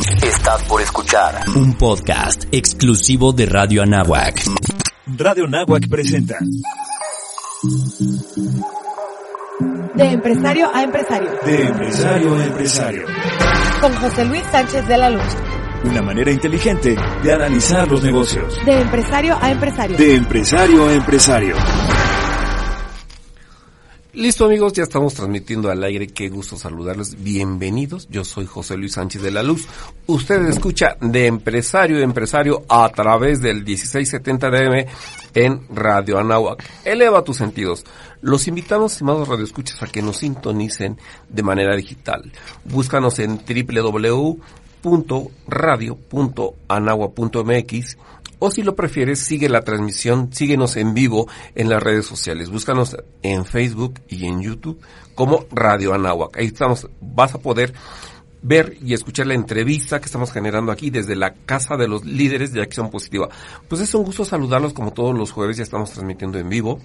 Estás por escuchar un podcast exclusivo de Radio Anáhuac. Radio Anáhuac presenta. De empresario a empresario. De empresario a empresario. Con José Luis Sánchez de la Luz. Una manera inteligente de analizar los negocios. De empresario a empresario. De empresario a empresario. Listo amigos, ya estamos transmitiendo al aire, qué gusto saludarles, bienvenidos, yo soy José Luis Sánchez de la Luz, usted escucha de empresario a empresario a través del 1670 DM en Radio Anáhuac, eleva tus sentidos, los invitamos, estimados radioescuchas, a que nos sintonicen de manera digital, búscanos en www.radio.anagua.mx o si lo prefieres, sigue la transmisión, síguenos en vivo en las redes sociales. Búscanos en Facebook y en YouTube como Radio Anáhuac. Ahí estamos, vas a poder ver y escuchar la entrevista que estamos generando aquí desde la Casa de los Líderes de Acción Positiva. Pues es un gusto saludarlos como todos los jueves, ya estamos transmitiendo en vivo.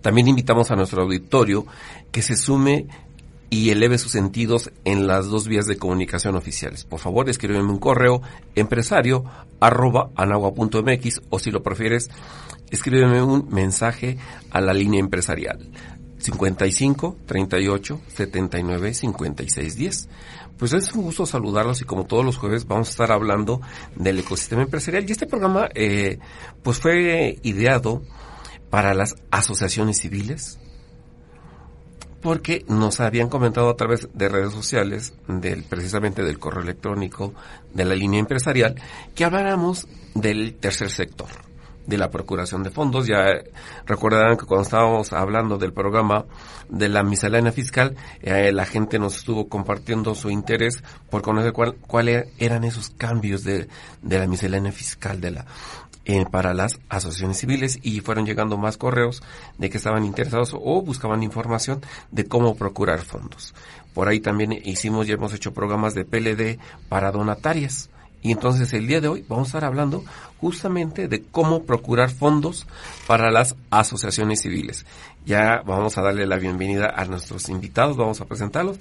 También invitamos a nuestro auditorio que se sume y eleve sus sentidos en las dos vías de comunicación oficiales. Por favor, escríbeme un correo empresario arroba anagua.mx o si lo prefieres, escríbeme un mensaje a la línea empresarial 55 38 79 56 10. Pues es un gusto saludarlos y como todos los jueves vamos a estar hablando del ecosistema empresarial y este programa eh, pues fue ideado para las asociaciones civiles, porque nos habían comentado a través de redes sociales, del, precisamente del correo electrónico, de la línea empresarial, que habláramos del tercer sector, de la procuración de fondos. Ya recordarán que cuando estábamos hablando del programa de la miscelánea fiscal, eh, la gente nos estuvo compartiendo su interés por conocer cuáles eran esos cambios de, de la miscelánea fiscal de la eh, para las asociaciones civiles y fueron llegando más correos de que estaban interesados o buscaban información de cómo procurar fondos. Por ahí también hicimos y hemos hecho programas de PLD para donatarias. Y entonces el día de hoy vamos a estar hablando justamente de cómo procurar fondos para las asociaciones civiles. Ya vamos a darle la bienvenida a nuestros invitados, vamos a presentarlos.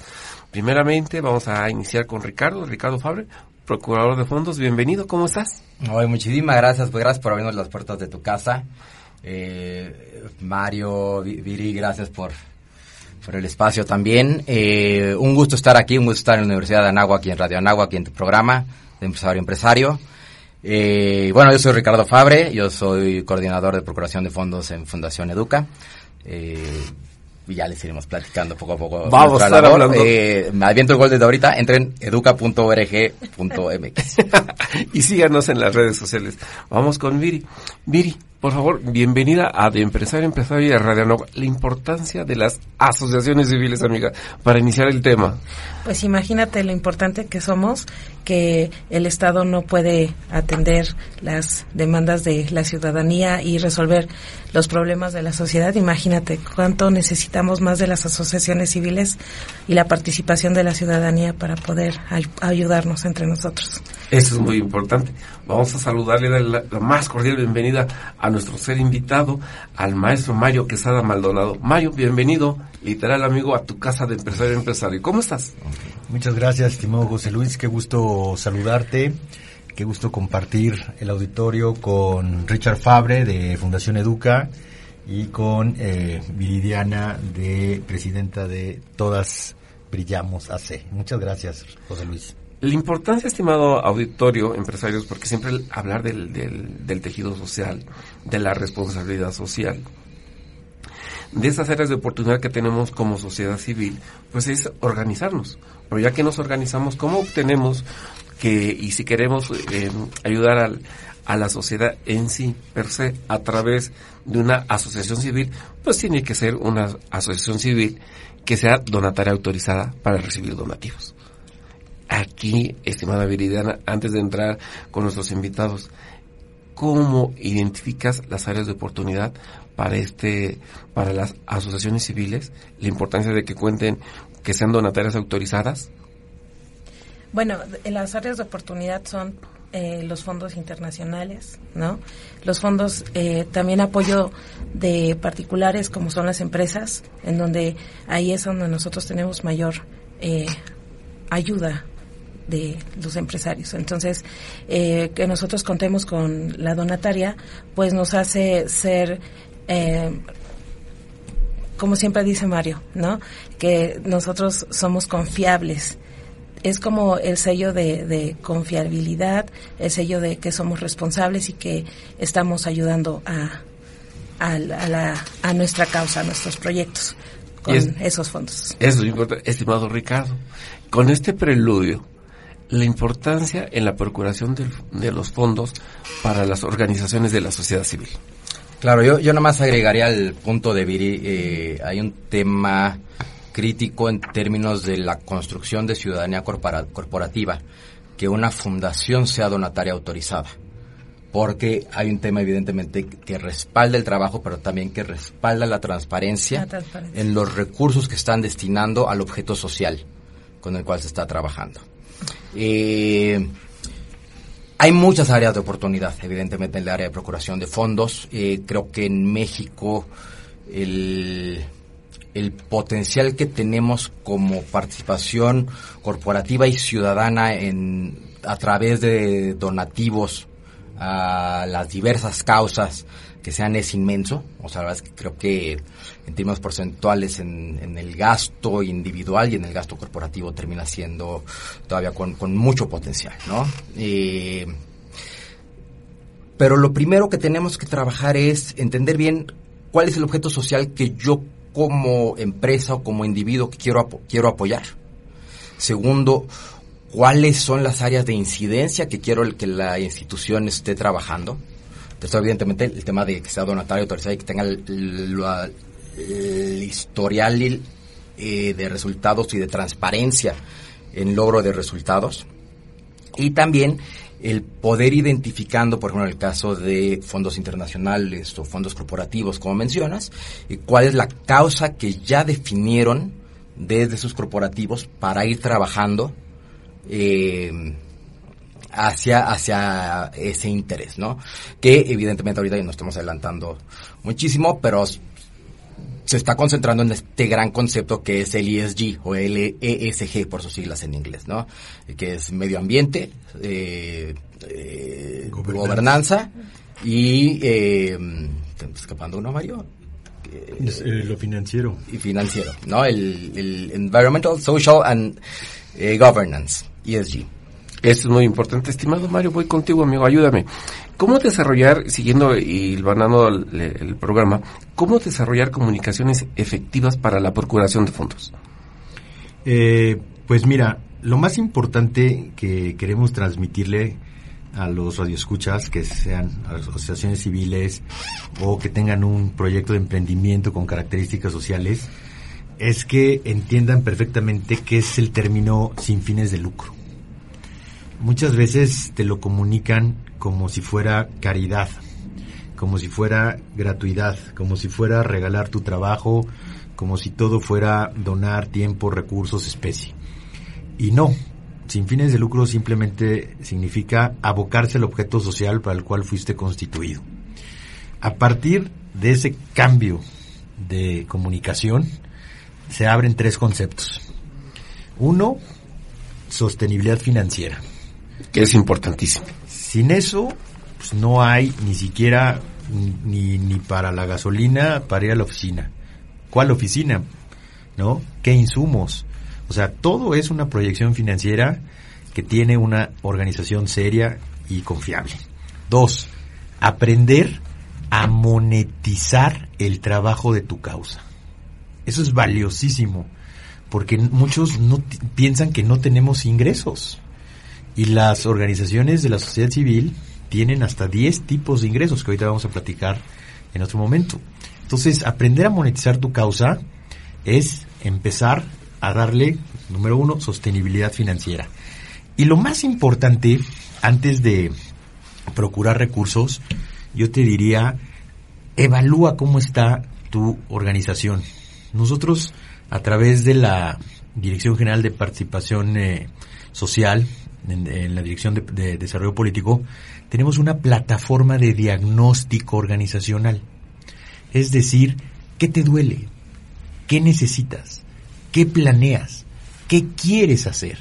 Primeramente vamos a iniciar con Ricardo, Ricardo Fabre, procurador de fondos. Bienvenido, ¿cómo estás? Hoy muchísimas gracias, pues gracias por abrirnos las puertas de tu casa. Eh, Mario, Viri, gracias por, por el espacio también. Eh, un gusto estar aquí, un gusto estar en la Universidad de Anáhuac, aquí en Radio Anáhuac, aquí en tu programa de Empresario Empresario. Eh, bueno, yo soy Ricardo Fabre, yo soy coordinador de Procuración de Fondos en Fundación Educa. Eh, y ya les iremos platicando poco a poco. Vamos a estar hablando. Eh, me aviento el gol desde ahorita. Entren educa.org.mx. y síganos en las redes sociales. Vamos con Viri. Viri, por favor, bienvenida a De Empresario Empresario y de Radio Nova. La importancia de las asociaciones civiles, amiga, para iniciar el tema. Pues imagínate lo importante que somos, que el Estado no puede atender las demandas de la ciudadanía y resolver los problemas de la sociedad. Imagínate cuánto necesitamos más de las asociaciones civiles y la participación de la ciudadanía para poder ay ayudarnos entre nosotros. Eso es muy importante. Vamos a saludarle, la, más cordial bienvenida a nuestro ser invitado, al maestro Mayo Quesada Maldonado. Mayo, bienvenido, literal amigo, a tu casa de empresario empresario. ¿Cómo estás? Muchas gracias, estimado José Luis. Qué gusto saludarte. Qué gusto compartir el auditorio con Richard Fabre de Fundación Educa y con eh, Viridiana de presidenta de Todas Brillamos AC. Muchas gracias, José Luis. La importancia, estimado auditorio, empresarios, porque siempre hablar del, del, del, tejido social, de la responsabilidad social, de esas áreas de oportunidad que tenemos como sociedad civil, pues es organizarnos. Pero ya que nos organizamos, ¿cómo obtenemos que, y si queremos eh, ayudar al, a la sociedad en sí, per se, a través de una asociación civil, pues tiene que ser una asociación civil que sea donataria autorizada para recibir donativos aquí, estimada Viridiana, antes de entrar con nuestros invitados, ¿cómo identificas las áreas de oportunidad para este, para las asociaciones civiles? La importancia de que cuenten, que sean donatarias autorizadas. Bueno, las áreas de oportunidad son eh, los fondos internacionales, ¿no? Los fondos, eh, también apoyo de particulares como son las empresas, en donde ahí es donde nosotros tenemos mayor eh, ayuda de los empresarios. Entonces, eh, que nosotros contemos con la donataria, pues nos hace ser, eh, como siempre dice Mario, ¿no? Que nosotros somos confiables es como el sello de, de, confiabilidad, el sello de que somos responsables y que estamos ayudando a, a, la, a nuestra causa, a nuestros proyectos con es, esos fondos. Eso es importante. Estimado Ricardo, con este preludio, la importancia en la procuración de, de los fondos para las organizaciones de la sociedad civil. Claro, yo, yo nomás agregaría al punto de Viri, eh, hay un tema crítico en términos de la construcción de ciudadanía corporativa, que una fundación sea donataria autorizada. Porque hay un tema evidentemente que respalda el trabajo, pero también que respalda la transparencia, la transparencia. en los recursos que están destinando al objeto social con el cual se está trabajando. Eh, hay muchas áreas de oportunidad, evidentemente, en el área de procuración de fondos. Eh, creo que en México el el potencial que tenemos como participación corporativa y ciudadana en a través de donativos a las diversas causas que sean es inmenso. O sea, la verdad es que creo que en términos porcentuales en, el gasto individual y en el gasto corporativo termina siendo todavía con, con mucho potencial, ¿no? Eh, pero lo primero que tenemos que trabajar es entender bien cuál es el objeto social que yo como empresa o como individuo que quiero, quiero apoyar. Segundo, cuáles son las áreas de incidencia que quiero que la institución esté trabajando. Tercero, evidentemente, el tema de que sea donatario autorizado y que tenga el, historial eh, de resultados y de transparencia en logro de resultados. Y también el poder identificando, por ejemplo, en el caso de fondos internacionales o fondos corporativos, como mencionas, y cuál es la causa que ya definieron desde sus corporativos para ir trabajando eh, hacia, hacia ese interés, ¿no? Que evidentemente ahorita ya nos estamos adelantando muchísimo, pero se está concentrando en este gran concepto que es el ESG o el ESG por sus siglas en inglés, ¿no? Que es medio ambiente, eh, eh, gobernanza. gobernanza. y eh, escapando uno Mario. Eh, lo financiero. Y financiero, ¿no? El, el Environmental, Social and Governance, ESG. Eso es muy importante. Estimado Mario, voy contigo, amigo, ayúdame. ¿Cómo desarrollar, siguiendo y banando el, el, programa, cómo desarrollar comunicaciones efectivas para la procuración de fondos? Eh, pues mira, lo más importante que queremos transmitirle a los radioescuchas, que sean asociaciones civiles o que tengan un proyecto de emprendimiento con características sociales, es que entiendan perfectamente qué es el término sin fines de lucro muchas veces te lo comunican como si fuera caridad, como si fuera gratuidad, como si fuera regalar tu trabajo, como si todo fuera donar tiempo, recursos, especie. Y no, sin fines de lucro simplemente significa abocarse al objeto social para el cual fuiste constituido. A partir de ese cambio de comunicación, se abren tres conceptos. Uno, sostenibilidad financiera que es importantísimo. Sin eso, pues no hay ni siquiera ni, ni para la gasolina para ir a la oficina. ¿Cuál oficina? ¿No? ¿Qué insumos? O sea, todo es una proyección financiera que tiene una organización seria y confiable. Dos, aprender a monetizar el trabajo de tu causa. Eso es valiosísimo, porque muchos no piensan que no tenemos ingresos. Y las organizaciones de la sociedad civil tienen hasta 10 tipos de ingresos que ahorita vamos a platicar en otro momento. Entonces, aprender a monetizar tu causa es empezar a darle, número uno, sostenibilidad financiera. Y lo más importante, antes de procurar recursos, yo te diría, evalúa cómo está tu organización. Nosotros, a través de la Dirección General de Participación eh, Social, en, la Dirección de, de Desarrollo Político, tenemos una plataforma de diagnóstico organizacional. Es decir, ¿qué te duele? ¿Qué necesitas? ¿Qué planeas? ¿Qué quieres hacer?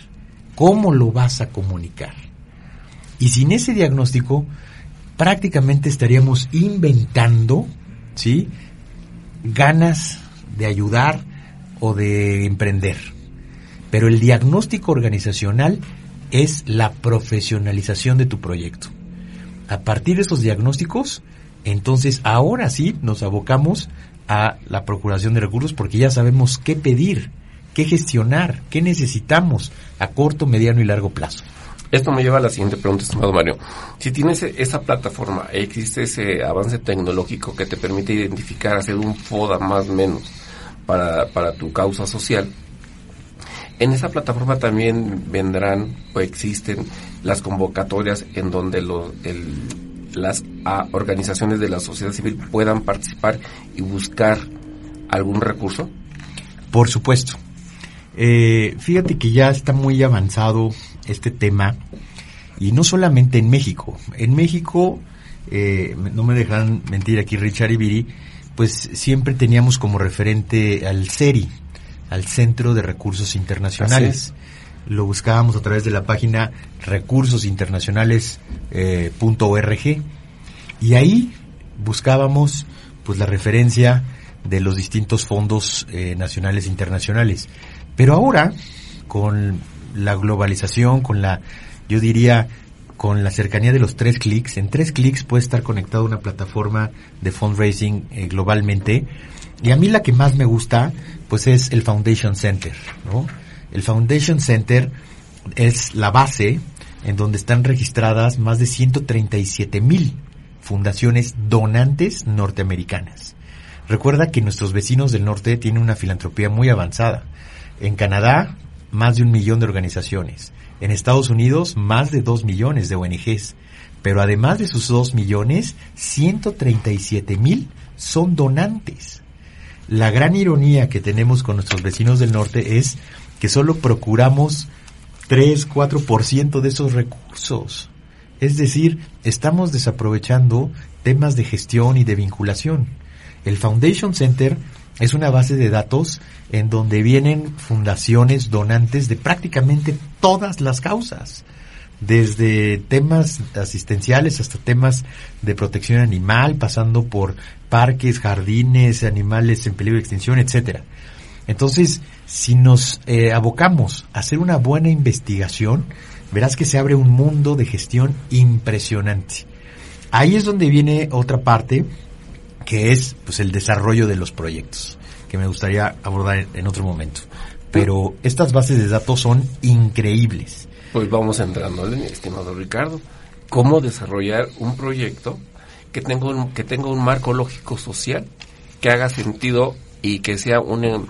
¿Cómo lo vas a comunicar? Y sin ese diagnóstico, prácticamente estaríamos inventando, ¿sí? Ganas de ayudar o de emprender. Pero el diagnóstico organizacional es la profesionalización de tu proyecto. A partir de esos diagnósticos, entonces ahora sí nos abocamos a la procuración de recursos porque ya sabemos qué pedir, qué gestionar, qué necesitamos a corto, mediano y largo plazo. Esto me lleva a la siguiente pregunta, estimado Mario. Si tienes esa plataforma, existe ese avance tecnológico que te permite identificar, hacer un FODA más o menos para, para tu causa social, en esa plataforma también vendrán o existen las convocatorias en donde los, las organizaciones de la sociedad civil puedan participar y buscar algún recurso. Por supuesto. Eh, fíjate que ya está muy avanzado este tema y no solamente en México. En México, eh, no me dejan mentir aquí Richard y Viri, pues siempre teníamos como referente al CERI, al Centro de Recursos Internacionales. Lo buscábamos a través de la página recursosinternacionales.org eh, y ahí buscábamos pues la referencia de los distintos fondos eh, nacionales e internacionales. Pero ahora, con la globalización, con la, yo diría, con la cercanía de los tres clics, en tres clics puede estar conectado a una plataforma de fundraising eh, globalmente. Y a mí la que más me gusta, pues es el Foundation Center, ¿no? El Foundation Center es la base en donde están registradas más de 137 mil fundaciones donantes norteamericanas. Recuerda que nuestros vecinos del norte tienen una filantropía muy avanzada. En Canadá, más de un millón de organizaciones. En Estados Unidos, más de dos millones de ONGs. Pero además de sus dos millones, 137 mil son donantes. La gran ironía que tenemos con nuestros vecinos del norte es que solo procuramos 3, 4% de esos recursos. Es decir, estamos desaprovechando temas de gestión y de vinculación. El Foundation Center es una base de datos en donde vienen fundaciones donantes de prácticamente todas las causas, desde temas asistenciales hasta temas de protección animal, pasando por parques, jardines, animales en peligro de extinción, etcétera. Entonces, si nos eh, abocamos a hacer una buena investigación, verás que se abre un mundo de gestión impresionante. Ahí es donde viene otra parte que es pues el desarrollo de los proyectos, que me gustaría abordar en otro momento. Pero estas bases de datos son increíbles. Pues vamos entrando, estimado Ricardo. ¿Cómo desarrollar un proyecto que tenga un, que tenga un marco lógico social, que haga sentido y que sea un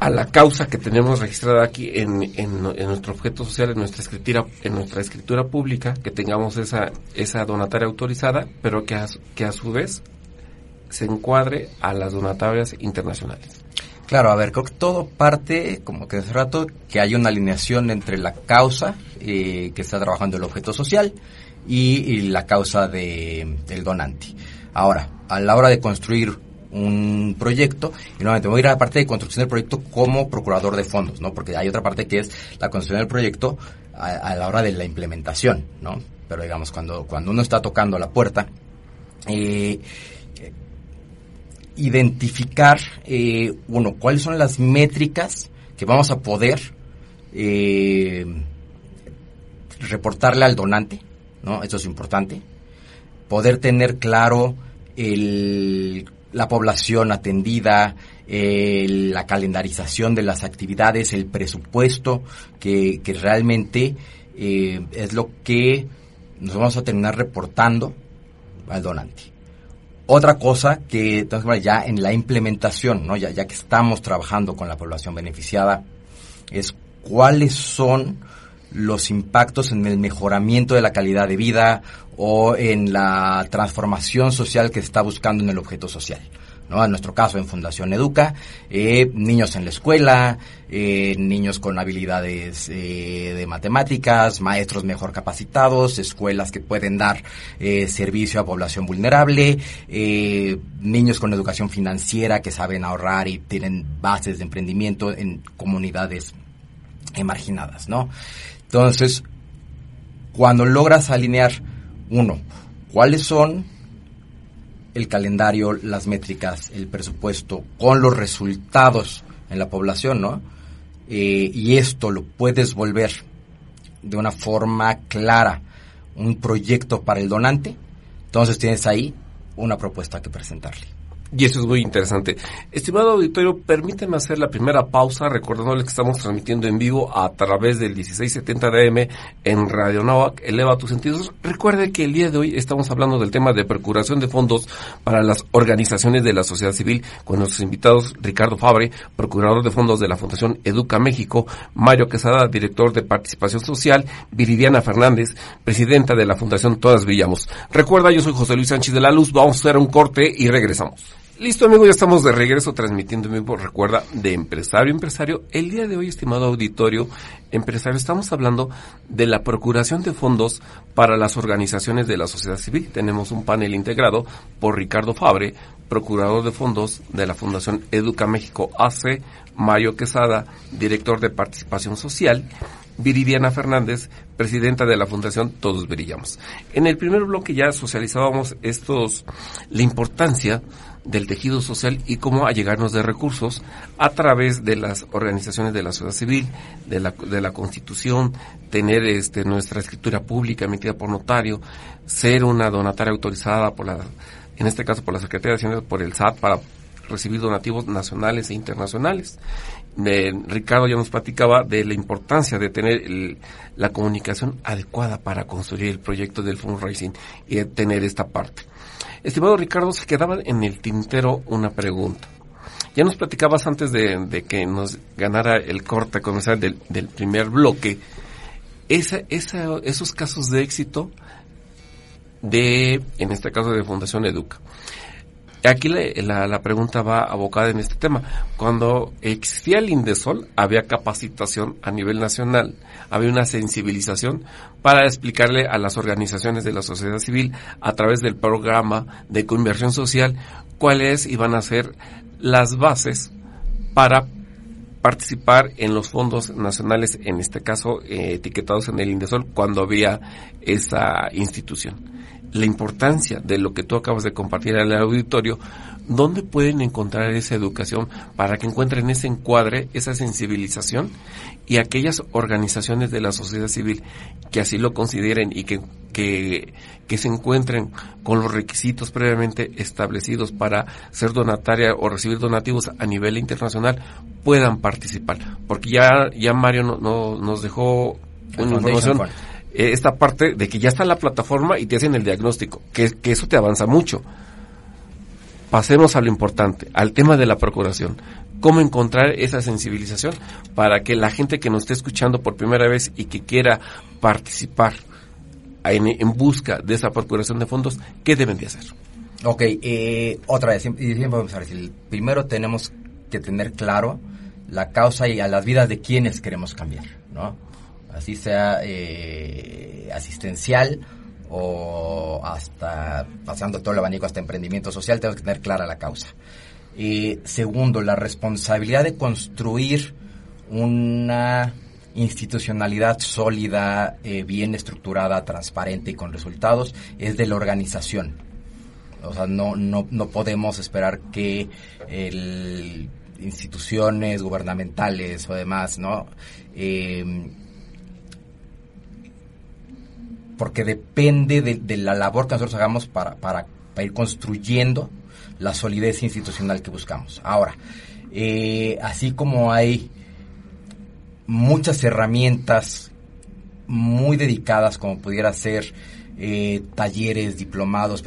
a la causa que tenemos registrada aquí en, en, nuestro objeto social, en nuestra escritura, en nuestra escritura pública, que tengamos esa, esa donataria autorizada, pero que a, que a su vez se encuadre a las donatarias internacionales. Claro, a ver, creo que todo parte, como que hace rato, que hay una alineación entre la causa eh, que está trabajando el objeto social y, la causa de, del donante. Ahora, a la hora de construir un proyecto y nuevamente voy a ir a la parte de construcción del proyecto como procurador de fondos, ¿no? Porque hay otra parte que es la construcción del proyecto a, la hora de la implementación, ¿no? Pero digamos, cuando, cuando uno está tocando la puerta, eh, identificar, eh, uno, cuáles son las métricas que vamos a poder eh, reportarle al donante, ¿no? Esto es importante. Poder tener claro el la población atendida, la calendarización de las actividades, el presupuesto, que, realmente eh, es lo que nos vamos a terminar reportando al donante. Otra cosa que ya en la implementación, ¿no? ya, ya que estamos trabajando con la población beneficiada, es cuáles son los impactos en el mejoramiento de la calidad de vida o en la transformación social que se está buscando en el objeto social. ¿No? En nuestro caso, en Fundación Educa, eh, niños en la escuela, eh, niños con habilidades eh, de matemáticas, maestros mejor capacitados, escuelas que pueden dar servicio a población vulnerable, niños con educación financiera que saben ahorrar y tienen bases de emprendimiento en comunidades marginadas, ¿no? Entonces, cuando logras alinear, uno, cuáles son el calendario, las métricas, el presupuesto, con los resultados en la población, ¿no? Eh, y esto lo puedes volver de una forma clara un proyecto para el donante, entonces tienes ahí una propuesta que presentarle. Y eso es muy interesante. Estimado auditorio, permíteme hacer la primera pausa recordándoles que estamos transmitiendo en vivo a través del 1670 DM en Radio Novak. Eleva tus sentidos. Recuerde que el día de hoy estamos hablando del tema de procuración de fondos para las organizaciones de la sociedad civil con nuestros invitados Ricardo Fabre, procurador de fondos de la Fundación Educa México, Mario Quesada, director de participación social, Viridiana Fernández, presidenta de la Fundación Todas Brillamos. Recuerda, yo soy José Luis Sánchez de la Luz. Vamos a hacer un corte y regresamos. Listo, amigo, ya estamos de regreso transmitiendo en vivo. Recuerda, de empresario empresario. El día de hoy, estimado auditorio empresario, estamos hablando de la procuración de fondos para las organizaciones de la sociedad civil. Tenemos un panel integrado por Ricardo Fabre, procurador de fondos de la Fundación Educa México AC, Mayo Quesada, director de participación social, Viridiana Fernández, presidenta de la Fundación Todos Brillamos. En el primer bloque ya socializábamos estos, la importancia del tejido social y cómo allegarnos de recursos a través de las organizaciones de la sociedad civil, de la, de la constitución, tener este, nuestra escritura pública emitida por notario, ser una donataria autorizada por la, en este caso por la Secretaría de Hacienda, por el SAT para recibir donativos nacionales e internacionales. Ricardo ya nos platicaba de la importancia de tener el, la comunicación adecuada para construir el proyecto del fundraising y de tener esta parte. Estimado Ricardo, se quedaba en el tintero una pregunta. Ya nos platicabas antes de, que nos ganara el corte comercial del, del primer bloque, esa, esa, esos casos de éxito de, en este caso de Fundación Educa. Aquí la, la, la, pregunta va abocada en este tema. Cuando existía el Indesol, había capacitación a nivel nacional, había una sensibilización para explicarle a las organizaciones de la sociedad civil a través del programa de conversión social cuáles iban a ser las bases para participar en los fondos nacionales, en este caso eh, etiquetados en el Indesol, cuando había esa institución la importancia de lo que tú acabas de compartir al auditorio, ¿dónde pueden encontrar esa educación para que encuentren ese encuadre, esa sensibilización y aquellas organizaciones de la sociedad civil que así lo consideren y que, que, que se encuentren con los requisitos previamente establecidos para ser donataria o recibir donativos a nivel internacional puedan participar? Porque ya, ya Mario no, no, nos dejó una información eh, esta parte de que ya está la plataforma y te hacen el diagnóstico, que, que eso te avanza mucho. Pasemos a lo importante, al tema de la procuración. ¿Cómo encontrar esa sensibilización para que la gente que nos esté escuchando por primera vez y que quiera participar en, busca de esa procuración de fondos, qué deben de hacer? Ok, eh, otra vez, y siempre vamos a decir, primero tenemos que tener claro la causa y a las vidas de quienes queremos cambiar, ¿no? Así sea eh, asistencial o hasta pasando todo el abanico hasta emprendimiento social, tenemos que tener clara la causa. Segundo, la responsabilidad de construir una institucionalidad sólida, eh, bien estructurada, transparente y con resultados es de la organización. O sea, no, no, no podemos esperar que el, instituciones gubernamentales o demás, ¿no? Eh, porque depende de, de, la labor que nosotros hagamos para, para, para, ir construyendo la solidez institucional que buscamos. Ahora, eh, así como hay muchas herramientas muy dedicadas, como pudiera ser eh, talleres, diplomados.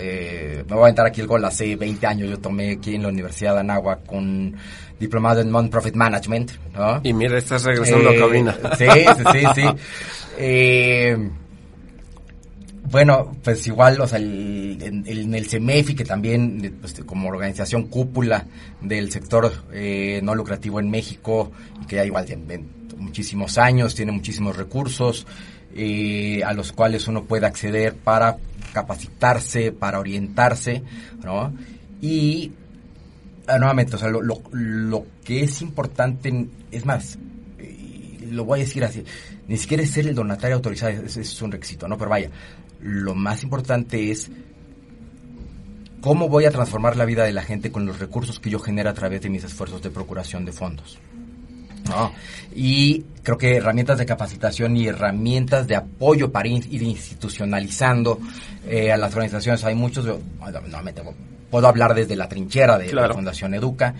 Eh, me voy a entrar aquí el gol. Hace 20 años yo tomé aquí en la Universidad de Anáhuac con diplomado en Non-Profit Management. ¿no? Y mira, estás regresando a Eh, cabina. Sí, sí, sí, sí. Bueno, pues igual, o sea, el- en, en el CEMEFI, que también, pues, como organización cúpula del sector eh, no lucrativo en México, y que ya igual tiene muchísimos años, tiene muchísimos recursos, eh, a los cuales uno puede acceder para capacitarse, para orientarse, ¿no? Y Ah, nuevamente, o sea, lo, lo, lo que es importante, es más, eh, lo voy a decir así, ni siquiera es ser el donatario autorizado, ese es un requisito, ¿no? Pero vaya, lo más importante es cómo voy a transformar la vida de la gente con los recursos que yo genero a través de mis esfuerzos de procuración de fondos. ¿no? Y creo que herramientas de capacitación y herramientas de apoyo para ir institucionalizando eh, a las organizaciones. Hay muchos, yo, bueno, nuevamente, puedo hablar desde la trinchera de Claro. la Fundación Educa.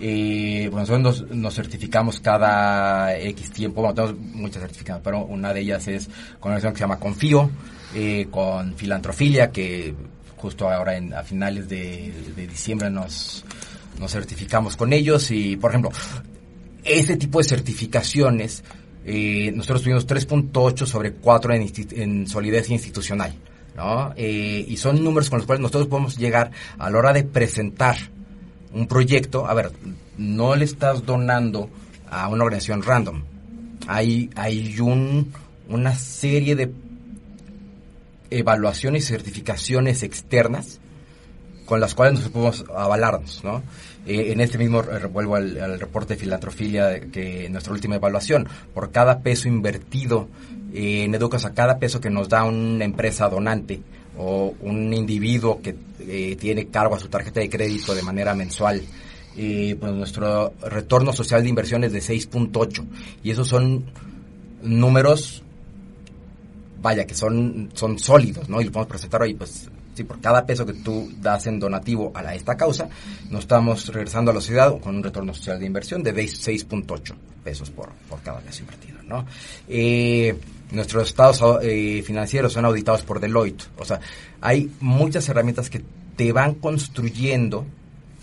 Eh, bueno, nosotros nos, certificamos cada X tiempo, bueno, tenemos muchas certificaciones, pero una de ellas es con una que se llama Confío, eh, con Filantrofilia, que justo ahora en, a finales de, diciembre nos, nos certificamos con ellos y, por ejemplo, ese tipo de certificaciones, eh, nosotros tuvimos 3.8 sobre 4 en, en solidez institucional, ¿no? Eh, y son números con los cuales nosotros podemos llegar a la hora de presentar un proyecto. A ver, no le estás donando a una organización random. Hay, hay un, una serie de evaluaciones y certificaciones externas con las cuales nosotros podemos avalarnos, ¿no? Eh, en este mismo, eh, vuelvo al, reporte de filantrofilia, que nuestra última evaluación, por cada peso invertido en Educas, cada peso que nos da una empresa donante o un individuo que eh, tiene cargo a su tarjeta de crédito de manera mensual, eh, pues nuestro retorno social de inversión es de 6.8 y esos son números vaya, que son, son sólidos, ¿no? Y lo podemos presentar hoy, pues, sí, por cada peso que tú das en donativo a esta causa, nos estamos regresando a la sociedad con un retorno social de inversión de 6.8 pesos por, por cada peso invertido, ¿no? Eh, nuestros estados eh, financieros son auditados por Deloitte, o sea, hay muchas herramientas que te van construyendo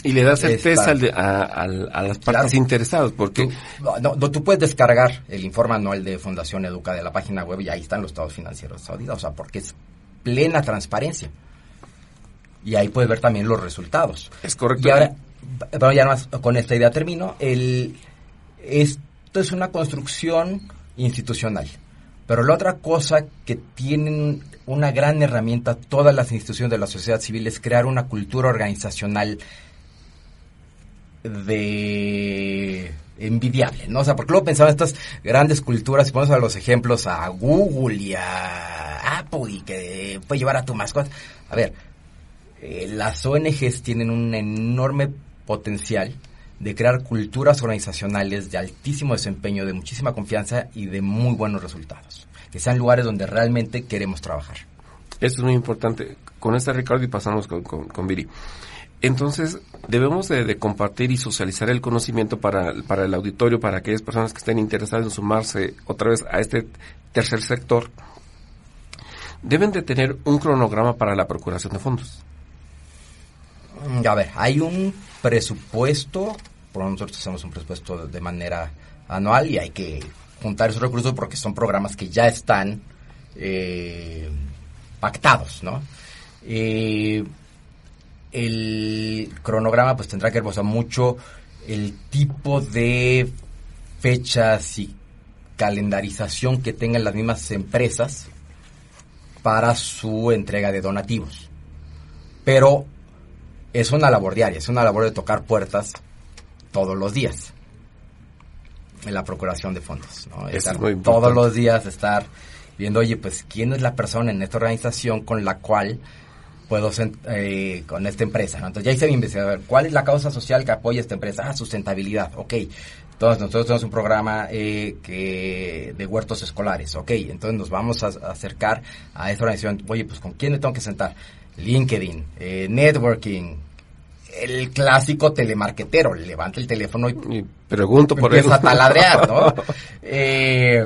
Y le das certeza al de- a, al- a las partes Claro. interesadas, porque No, no, no, tú puedes descargar el informe anual de Fundación Educa de la página web y ahí están los estados financieros auditados, o sea, porque es plena transparencia. Y ahí puedes ver también los resultados. es correcto. Y ahora, bueno, ya más con esta idea termino. El, esto es una construcción institucional. Pero la otra cosa que tienen una gran herramienta todas las instituciones de la sociedad civil es crear una cultura organizacional de envidiable, ¿no? O sea, porque luego pensaba en estas grandes culturas, y ponemos a los ejemplos a Google y a Apple y que puede llevar a tu mascota. A ver, eh, las ONGs tienen un enorme potencial de crear culturas organizacionales de altísimo desempeño, de muchísima confianza y de muy buenos resultados. Que sean lugares donde realmente queremos trabajar. Esto es muy importante. Con este Ricardo y pasamos con, con, con Viri. Entonces, debemos de, de compartir y socializar el conocimiento para, para el auditorio, para aquellas personas que estén interesadas en sumarse otra vez a este tercer sector. Deben de tener un cronograma para la procuración de fondos. Mm, A ver, hay un presupuesto, por nosotros hacemos un presupuesto de manera anual y hay que juntar esos recursos porque son programas que ya están eh, pactados, ¿no? Eh, el cronograma pues tendrá que ver mucho el tipo de fechas y calendarización que tengan las mismas empresas para su entrega de donativos. Pero es una labor diaria, es una labor de tocar puertas todos los días en la procuración de fondos. ¿no? Eso Estar es muy importante. todos los días estar viendo, oye, pues, ¿quién es la persona en esta organización con la cual puedo, eh, con esta empresa? ¿no? Entonces ya hice mi investigación, ¿cuál es la causa social que apoya esta empresa? Ah, sustentabilidad, ok. Entonces nosotros tenemos un programa eh, que de huertos escolares, ok. Entonces nos vamos a, a acercar a esta organización, oye, pues, ¿con quién me tengo que sentar? LinkedIn, eh, networking, el clásico telemarquetero, levanta el teléfono y Y pregunto por empieza eso. a taladrear, ¿no? Eh,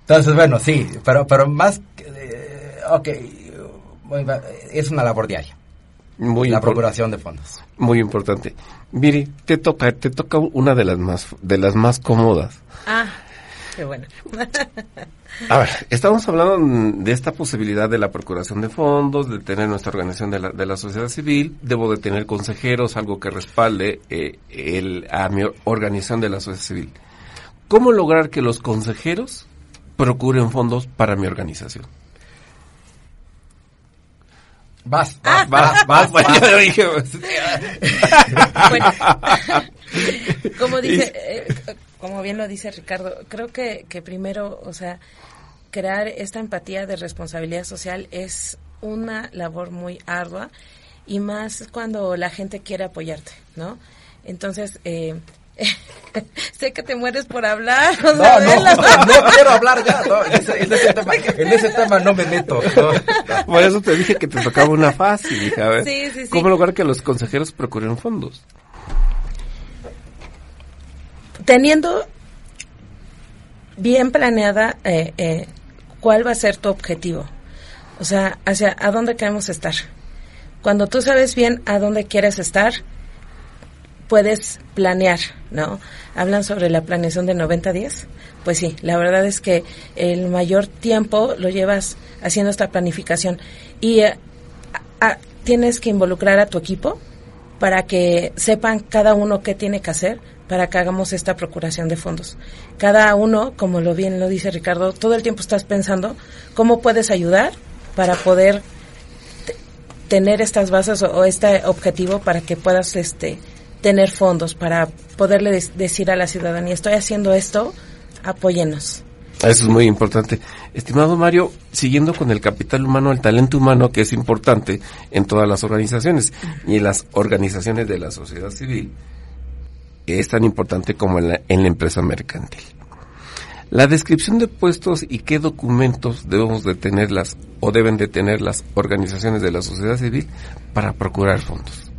entonces, bueno, sí, pero, pero más, eh, ok, es una labor diaria. Muy la procuración de fondos. Muy importante. Miri, te toca, te toca una de las más, de las más cómodas. Ah, qué bueno. A ver, estamos hablando de esta posibilidad de la procuración de fondos, de tener nuestra organización de la, de la sociedad civil, debo de tener consejeros, algo que respalde eh, el, a mi organización de la sociedad civil. ¿Cómo lograr que los consejeros procuren fondos para mi organización? Vas, Ah, vas, vas, vas, Bueno, vas. dije, pues, Bueno, como dice, eh, como bien lo dice Ricardo, creo que, que primero, o sea, crear esta empatía de responsabilidad social es una labor muy ardua y más cuando la gente quiere apoyarte, ¿no? Entonces, eh, sé que te mueres por hablar. o sea, No, no, no quiero hablar ya, no, en, ese, en ese tema, en ese tema no me meto. no. Por eso te dije que te tocaba una fácil, hija. Sí, sí, sí. ¿Cómo lograr que los consejeros procuren fondos? Teniendo bien planeada eh, eh, cuál va a ser tu objetivo. O sea, hacia a dónde queremos estar. Cuando tú sabes bien a dónde quieres estar, puedes planear, ¿no? Hablan sobre la planeación de 90-10. Pues sí, la verdad es que el mayor tiempo lo llevas haciendo esta planificación. Y eh, tienes que involucrar a tu equipo para que sepan cada uno qué tiene que hacer para que hagamos esta procuración de fondos. Cada uno, como lo bien lo dice Ricardo, todo el tiempo estás pensando cómo puedes ayudar para poder te- tener estas bases o, este objetivo para que puedas este tener fondos para poderle decir a la ciudadanía estoy haciendo esto apóyenos Eso es muy importante. Estimado Mario, siguiendo con el capital humano, el talento humano, que es importante en todas las organizaciones y en las organizaciones de la sociedad civil, es tan importante como en la, empresa mercantil. La descripción de puestos y qué documentos debemos de tenerlas o deben de tener las organizaciones de la sociedad civil para procurar fondos.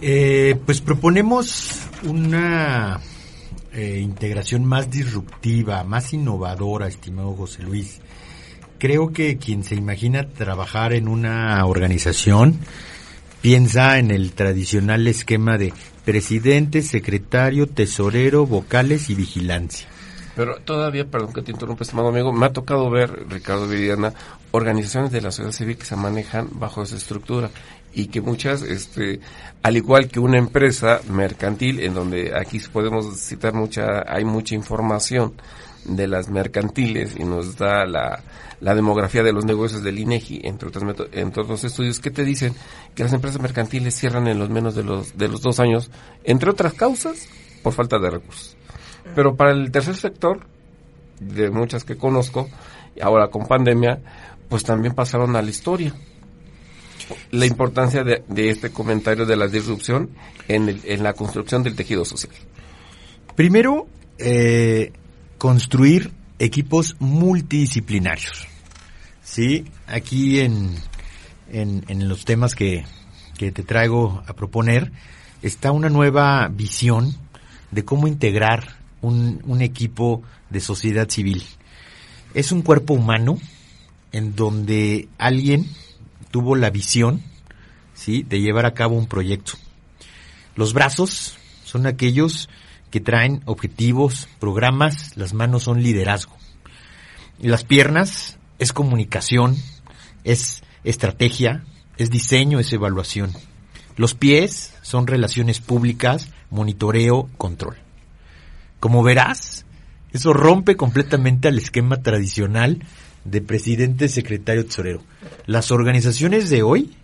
Eh, pues proponemos una eh, integración más disruptiva, más innovadora, estimado José Luis. Creo que quien se imagina trabajar en una organización piensa en el tradicional esquema de presidente, secretario, tesorero, vocales y vigilancia. Pero todavía, perdón que te interrumpa, estimado amigo, me ha tocado ver, Ricardo Viridiana, organizaciones de la sociedad civil que se manejan bajo esa estructura y que muchas, este, al igual que una empresa mercantil, en donde aquí podemos citar mucha, hay mucha información de las mercantiles y nos da la, la demografía de los negocios del INEGI, entre otros, entre otros estudios que te dicen que las empresas mercantiles cierran en los menos de los, de los dos años, entre otras causas, por falta de recursos. Pero para el tercer sector, de muchas que conozco, ahora con pandemia, pues también pasaron a la historia. La importancia de, de este comentario de la disrupción en, el- en la construcción del tejido social. Primero, eh, construir equipos multidisciplinarios. Sí, aquí en, en, en los temas que, que te traigo a proponer está una nueva visión de cómo integrar un, un equipo de sociedad civil. Es un cuerpo humano en donde alguien tuvo la visión, ¿sí? de llevar a cabo un proyecto. Los brazos son aquellos que traen objetivos, programas, las manos son liderazgo. Las piernas es comunicación, es estrategia, es diseño, es evaluación. Los pies son relaciones públicas, monitoreo, control. Como verás, eso rompe completamente al esquema tradicional de presidente, secretario, tesorero. Las organizaciones de hoy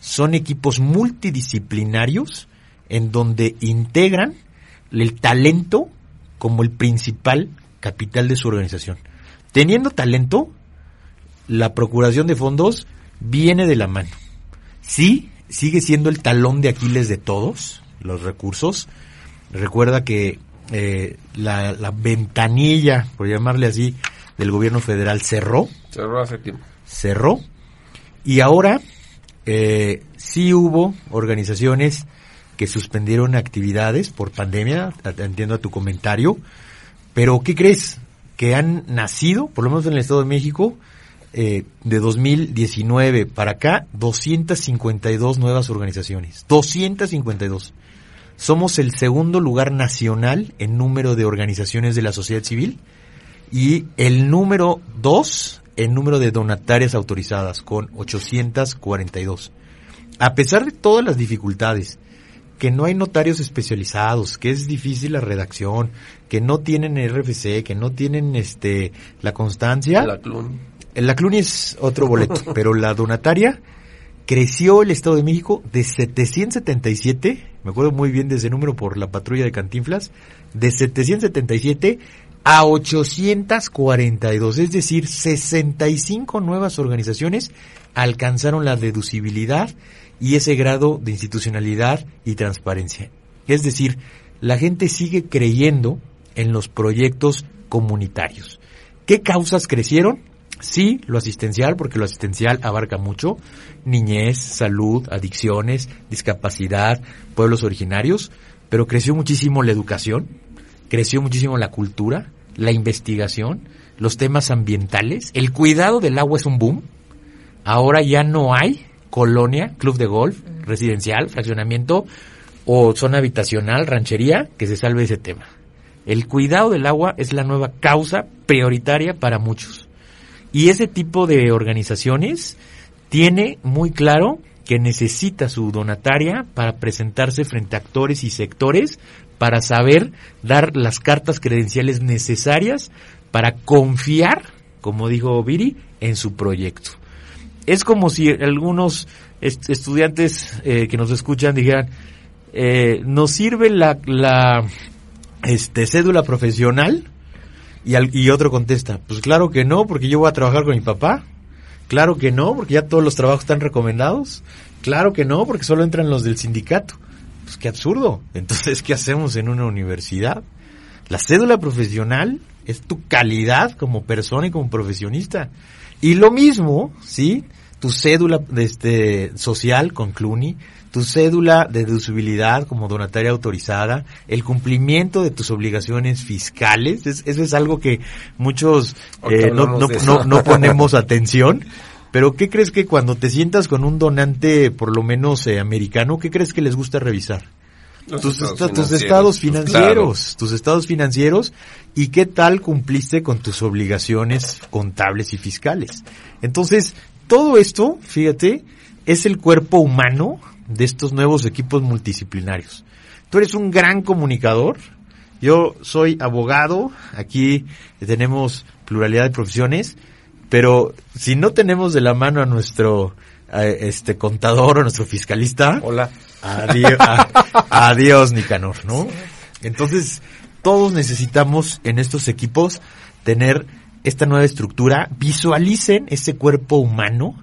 son equipos multidisciplinarios en donde integran el talento como el principal capital de su organización. Teniendo talento, la procuración de fondos viene de la mano. Sí, sigue siendo el talón de Aquiles de todos los recursos. Recuerda que eh, la, la ventanilla, por llamarle así, del gobierno federal cerró Cerró hace tiempo. cerró y ahora eh, sí hubo organizaciones que suspendieron actividades por pandemia, entiendo a tu comentario, pero ¿qué crees? Que han nacido, por lo menos en el Estado de México, eh, de 2019 para acá 252 nuevas organizaciones. 252. Somos el segundo lugar nacional en número de organizaciones de la sociedad civil y el número dos en número de donatarias autorizadas con 842. A pesar de todas las dificultades, que no hay notarios especializados, que es difícil la redacción, que no tienen RFC, que no tienen este la constancia. La CLUN. La CLUN es otro boleto, pero la donataria creció el Estado de México de 777, me acuerdo muy bien de ese número por la patrulla de Cantinflas, de 777 a 842, es decir, 65 nuevas organizaciones alcanzaron la deducibilidad y ese grado de institucionalidad y transparencia. Es decir, la gente sigue creyendo en los proyectos comunitarios. ¿Qué causas crecieron? Sí, lo asistencial, porque lo asistencial abarca mucho, niñez, salud, adicciones, discapacidad, pueblos originarios, pero creció muchísimo la educación, creció muchísimo la cultura, la investigación, los temas ambientales, el cuidado del agua es un boom, ahora ya no hay colonia, club de golf, residencial, fraccionamiento o zona habitacional, ranchería, que se salve ese tema. El cuidado del agua es la nueva causa prioritaria para muchos. Y ese tipo de organizaciones tiene muy claro que necesita su donataria para presentarse frente a actores y sectores para saber dar las cartas credenciales necesarias para confiar, como dijo Viri, en su proyecto es como si algunos estudiantes eh, que nos escuchan dijeran, eh, ¿nos sirve la, la este, cédula profesional? Y, y otro contesta, pues claro que no, porque yo voy a trabajar con mi papá. Claro que no, porque ya todos los trabajos están recomendados. Claro que no, porque solo entran los del sindicato. Pues qué absurdo. Entonces, ¿qué hacemos en una universidad? La cédula profesional es tu calidad como persona y como profesionista. Y lo mismo, ¿sí? Tu cédula de este, social con Cluny, tu cédula de deducibilidad como donataria autorizada, el cumplimiento de tus obligaciones fiscales, eso es algo que muchos eh, no, no, no, no ponemos atención. Pero ¿qué crees que cuando te sientas con un donante, por lo menos eh, americano, qué crees que les gusta revisar? tus, estados, financieros, tus estados financieros y qué tal cumpliste con tus obligaciones contables y fiscales. Entonces, todo esto, fíjate, es el cuerpo humano de estos nuevos equipos multidisciplinarios. Tú eres un gran comunicador, yo soy abogado, aquí tenemos pluralidad de profesiones, pero si no tenemos de la mano a nuestro este contador o nuestro fiscalista, hola, adiós, adiós Nicanor, ¿no? Entonces, todos necesitamos en estos equipos tener esta nueva estructura, visualicen ese cuerpo humano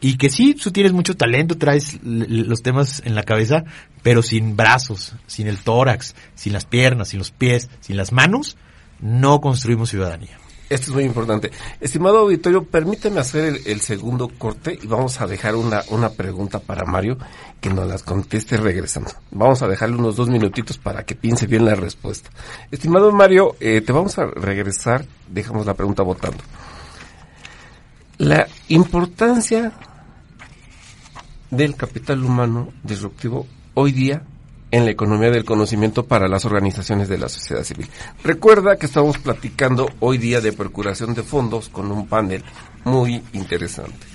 y que sí, tú tienes mucho talento, traes los temas en la cabeza, pero sin brazos, sin el tórax, sin las piernas, sin los pies, sin las manos, no construimos ciudadanía. Esto es muy importante. Estimado auditorio, permíteme hacer el, segundo corte y vamos a dejar una, una pregunta para Mario que nos las conteste regresando. Vamos a dejarle unos dos minutitos para que piense bien la respuesta. Estimado Mario, eh, te vamos a regresar, dejamos la pregunta votando. La importancia del capital humano disruptivo hoy día en la economía del conocimiento para las organizaciones de la sociedad civil. Recuerda que estamos platicando hoy día de procuración de fondos con un panel muy interesante.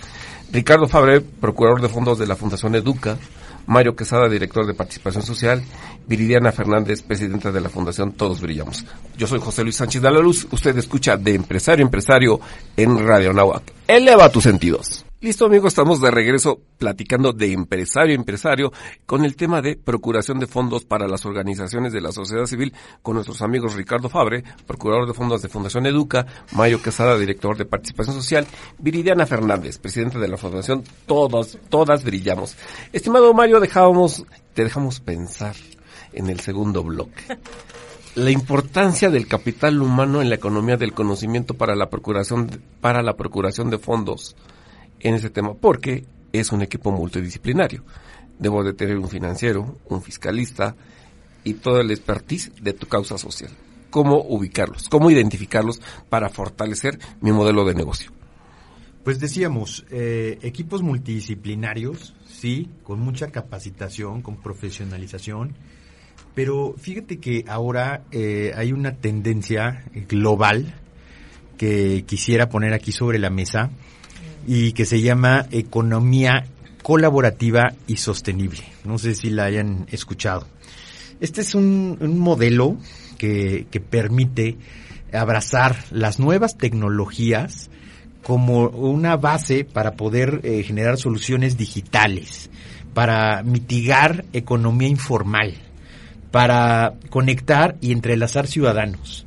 Ricardo Fabre, procurador de fondos de la Fundación Educa, Mario Quesada, director de participación social, Viridiana Fernández, presidenta de la Fundación Todos Brillamos. Yo soy José Luis Sánchez de la Luz, usted escucha de empresario empresario en Radio Nahuac. Eleva tus sentidos. Listo amigos, estamos de regreso platicando de empresario a empresario con el tema de procuración de fondos para las organizaciones de la sociedad civil con nuestros amigos Ricardo Fabre, procurador de fondos de Fundación Educa, Mayo Quesada, director de participación social, Viridiana Fernández, presidenta de la Fundación Todas, Todas Brillamos. Estimado Mario, dejábamos, te dejamos pensar en el segundo bloque. La importancia del capital humano en la economía del conocimiento para la procuración, para la procuración de fondos en ese tema, porque es un equipo multidisciplinario. Debo de tener un financiero, un fiscalista y todo el expertise de tu causa social. Cómo ubicarlos, cómo identificarlos para fortalecer mi modelo de negocio. Pues decíamos, eh, equipos multidisciplinarios, sí, con mucha capacitación, con profesionalización, pero fíjate que ahora eh, hay una tendencia global que quisiera poner aquí sobre la mesa y que se llama economía colaborativa y sostenible. No sé si la hayan escuchado. Este es un, modelo que, que permite abrazar las nuevas tecnologías como una base para poder eh, generar soluciones digitales, para mitigar economía informal, para conectar y entrelazar ciudadanos,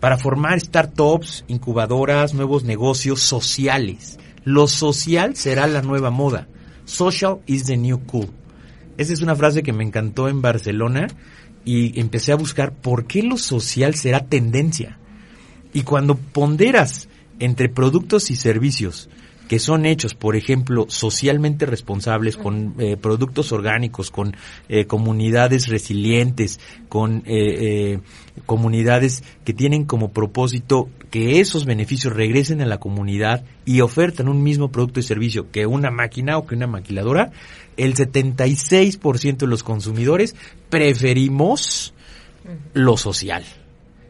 para formar startups, incubadoras, nuevos negocios sociales. Lo social será la nueva moda. Social is the new cool. Esa es una frase que me encantó en Barcelona y empecé a buscar por qué lo social será tendencia. Y cuando ponderas entre productos y servicios que son hechos, por ejemplo, socialmente responsables, con eh, productos orgánicos, con eh, comunidades resilientes, con eh, eh, comunidades que tienen como propósito que esos beneficios regresen a la comunidad y ofertan un mismo producto y servicio que una máquina o que una maquiladora, el 76% de los consumidores preferimos lo social.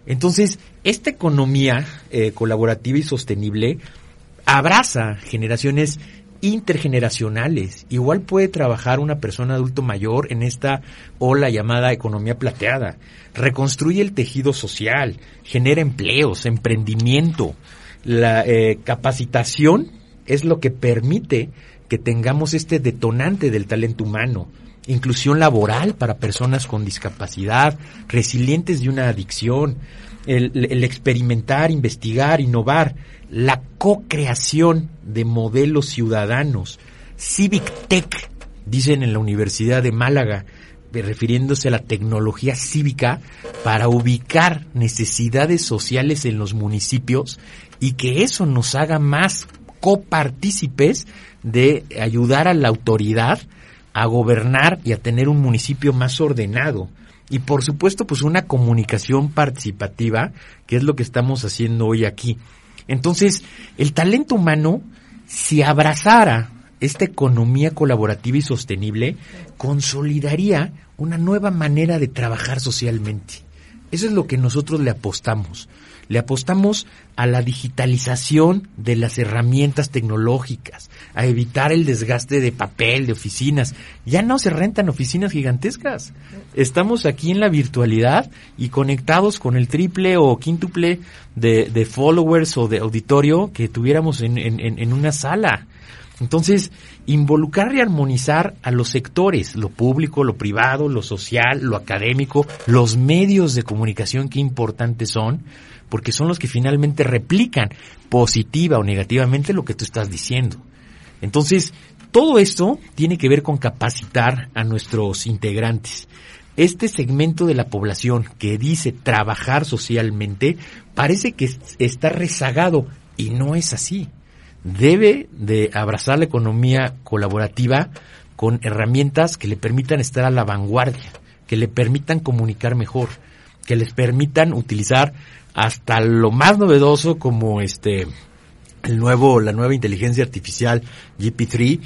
Entonces, esta economía eh, colaborativa y sostenible abraza generaciones intergeneracionales. Igual puede trabajar una persona adulto mayor en esta ola llamada economía plateada. Reconstruye el tejido social, genera empleos, emprendimiento. La eh, capacitación es lo que permite que tengamos este detonante del talento humano. Inclusión laboral para personas con discapacidad, resilientes de una adicción, el, el experimentar, investigar, innovar, la co-creación de modelos ciudadanos, Civic Tech, dicen en la Universidad de Málaga, refiriéndose a la tecnología cívica para ubicar necesidades sociales en los municipios y que eso nos haga más copartícipes de ayudar a la autoridad a gobernar y a tener un municipio más ordenado. Y por supuesto, pues una comunicación participativa, que es lo que estamos haciendo hoy aquí. Entonces, el talento humano, si abrazara esta economía colaborativa y sostenible, consolidaría una nueva manera de trabajar socialmente. Eso es lo que nosotros le apostamos. Le apostamos a la digitalización de las herramientas tecnológicas, a evitar el desgaste de papel, de oficinas. Ya no se rentan oficinas gigantescas. Estamos aquí en la virtualidad y conectados con el triple o quíntuple de, de followers o de auditorio que tuviéramos en, en, en una sala. Entonces, involucrar y armonizar a los sectores, lo público, lo privado, lo social, lo académico, los medios de comunicación que importantes son, porque son los que finalmente replican positiva o negativamente lo que tú estás diciendo. Entonces, todo esto tiene que ver con capacitar a nuestros integrantes. Este segmento de la población que dice trabajar socialmente parece que está rezagado y no es así debe de abrazar la economía colaborativa con herramientas que le permitan estar a la vanguardia, que le permitan comunicar mejor, que les permitan utilizar hasta lo más novedoso como este el nuevo la nueva inteligencia artificial GP3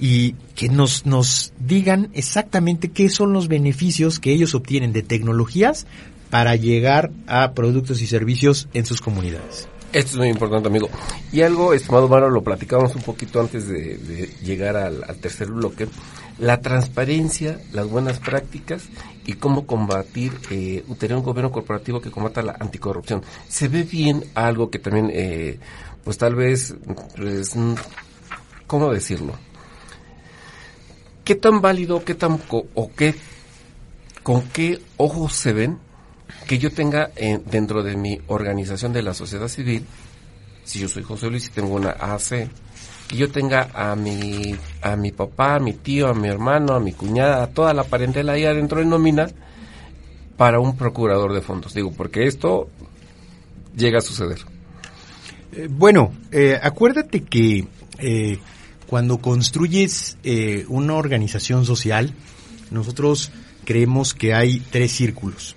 y que nos nos digan exactamente qué son los beneficios que ellos obtienen de tecnologías para llegar a productos y servicios en sus comunidades. Esto es muy importante, amigo. Y algo, estimado Maro, lo platicábamos un poquito antes de, llegar al, tercer bloque. La transparencia, las buenas prácticas y cómo combatir, eh, tener un gobierno corporativo que combata la anticorrupción. Se ve bien algo que también, eh, pues tal vez, pues, ¿cómo decirlo? ¿Qué tan válido, qué tan, o qué, con qué ojos se ven que yo tenga eh, dentro de mi organización de la sociedad civil, si yo soy José Luis y tengo una AC, que yo tenga a mi, a mi papá, a mi tío, a mi hermano, a mi cuñada, a toda la parentela ahí adentro de nómina para un procurador de fondos. Digo, porque esto llega a suceder. Eh, bueno, eh, acuérdate que eh, cuando construyes eh, una organización social, nosotros creemos que hay tres círculos.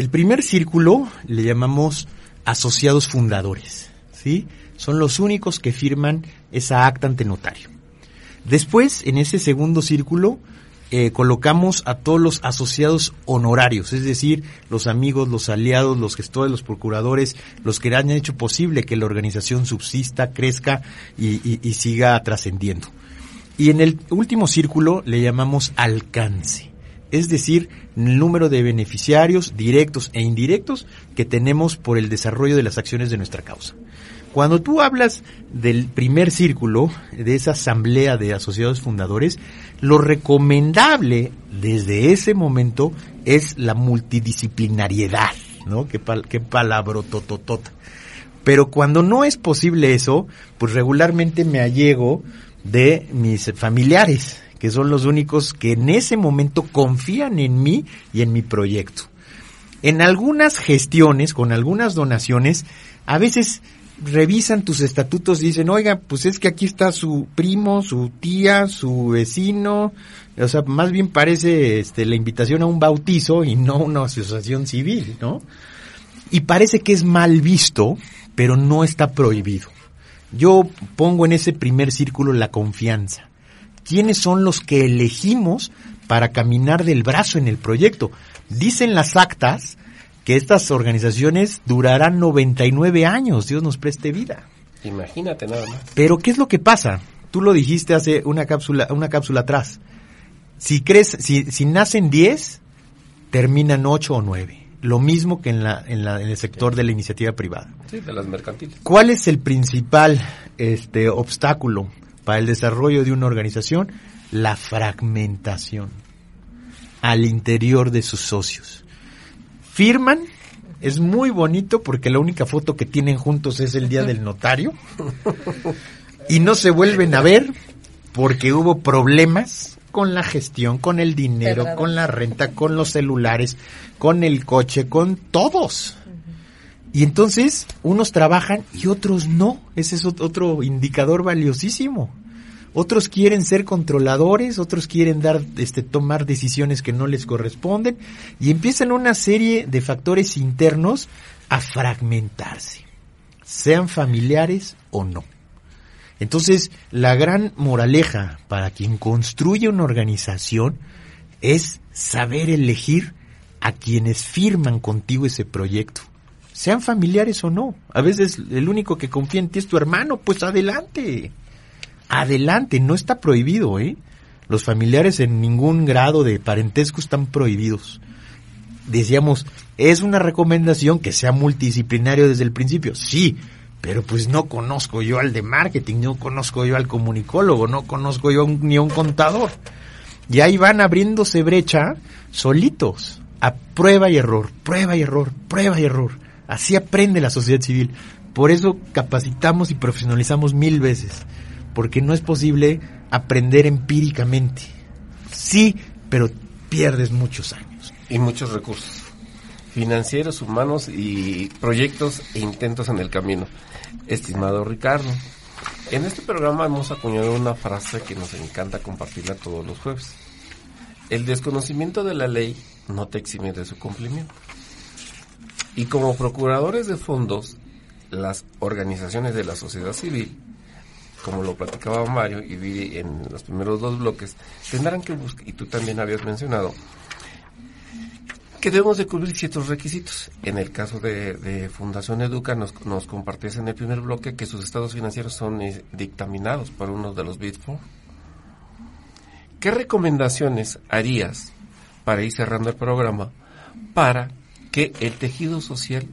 El primer círculo le llamamos asociados fundadores, ¿sí? son los únicos que firman esa acta ante notario. Después, en ese segundo círculo, eh, colocamos a todos los asociados honorarios, es decir, los amigos, los aliados, los gestores, los procuradores, los que han hecho posible que la organización subsista, crezca y, y siga trascendiendo. Y en el último círculo le llamamos alcance, es decir, el número de beneficiarios directos e indirectos que tenemos por el desarrollo de las acciones de nuestra causa. Cuando tú hablas del primer círculo, de esa asamblea de asociados fundadores, lo recomendable desde ese momento es la multidisciplinariedad, ¿no? Qué, pal qué tototota. Pero cuando no es posible eso, pues regularmente me allego de mis familiares, que son los únicos que en ese momento confían en mí y en mi proyecto. En algunas gestiones, con algunas donaciones, a veces revisan tus estatutos y dicen, oiga, pues es que aquí está su primo, su tía, su vecino, o sea, más bien parece este, la invitación a un bautizo y no una asociación civil, ¿no? Y parece que es mal visto, pero no está prohibido. Yo pongo en ese primer círculo la confianza. ¿Quiénes son los que elegimos para caminar del brazo en el proyecto? Dicen las actas que estas organizaciones durarán 99 años, Dios nos preste vida. Imagínate nada más. Pero ¿qué es lo que pasa? Tú lo dijiste hace una cápsula, una cápsula atrás. Si crees, si, si nacen 10, terminan 8 o 9. Lo mismo que en, la, en, la, en el sector de la iniciativa privada. Sí, de las mercantiles. ¿Cuál es el principal este, obstáculo para el desarrollo de una organización? La fragmentación al interior de sus socios firman, es muy bonito porque la única foto que tienen juntos es el día del notario y no se vuelven a ver porque hubo problemas con la gestión, con el dinero, con la renta, con los celulares, con el coche, con todos. Y entonces unos trabajan y otros no. Ese es otro indicador valiosísimo otros quieren ser controladores, otros quieren dar, este, tomar decisiones que no les corresponden y empiezan una serie de factores internos a fragmentarse, sean familiares o no. Entonces, la gran moraleja para quien construye una organización es saber elegir a quienes firman contigo ese proyecto, sean familiares o no. A veces el único que confía en ti es tu hermano, pues adelante adelante, no está prohibido, ¿eh? Los familiares en ningún grado de parentesco están prohibidos. Decíamos, es una recomendación que sea multidisciplinario desde el principio. Sí, pero pues no conozco yo al de marketing, no conozco yo al comunicólogo, no conozco yo ni a un contador. Y ahí van abriéndose brecha solitos, a prueba y error, prueba y error, prueba y error. Así aprende la sociedad civil. Por eso capacitamos y profesionalizamos mil veces porque no es posible aprender empíricamente. Sí, pero pierdes muchos años. Y muchos recursos financieros, humanos y proyectos e intentos en el camino. Estimado Ricardo, en este programa hemos acuñado una frase que nos encanta compartirla todos los jueves. El desconocimiento de la ley no te exime de su cumplimiento. Y como procuradores de fondos, las organizaciones de la sociedad civil como lo platicaba Mario y vi en los primeros dos bloques, tendrán que buscar, y tú también habías mencionado, que debemos de cubrir ciertos requisitos. En el caso de, Fundación Educa nos, nos compartías en el primer bloque que sus estados financieros son eh, dictaminados por uno de los Big ¿Qué recomendaciones harías para ir cerrando el programa para que el tejido social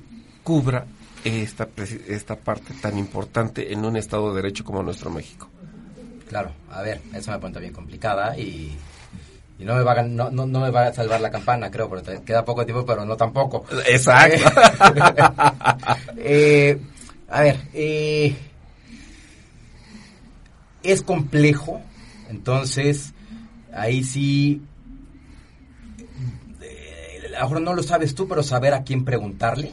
cubra esta, esta parte tan importante en un Estado de Derecho como nuestro México? Claro, a ver, eso me pone bien complicada y, y no, me va a, no, no, me va a salvar la campana, creo, porque queda poco tiempo, pero no tampoco. Exacto. eh, a ver, eh, es complejo, entonces ahí sí, a lo mejor no lo sabes tú, pero saber a quién preguntarle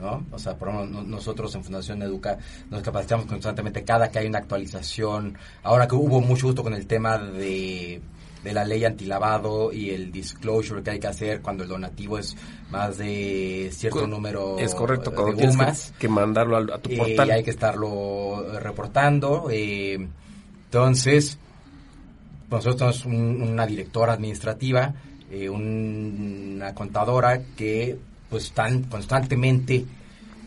¿no? O sea, por nosotros en Fundación Educa nos capacitamos constantemente cada que hay una actualización. Ahora que hubo mucho gusto con el tema de de la ley antilavado y el disclosure que hay que hacer cuando el donativo es más de cierto Co- número Es correcto, de cuando tienes UMAS. que, que mandarlo a, tu Eh, portal. y hay que estarlo reportando. eh, entonces, nosotros tenemos un- una directora administrativa, eh, un- una contadora que pues están constantemente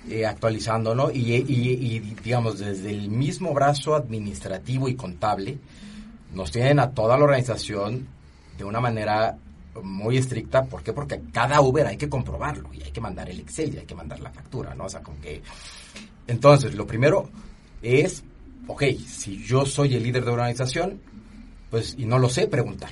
eh, actualizando, ¿no? Y, digamos, desde el mismo brazo administrativo y contable, nos tienen a toda la organización de una manera muy estricta. ¿Por qué? Porque cada Uber hay que comprobarlo y hay que mandar el Excel y hay que mandar la factura, ¿no? O sea, con que... Entonces, lo primero es, ok, si yo soy el líder de una organización, pues, y no lo sé, preguntar.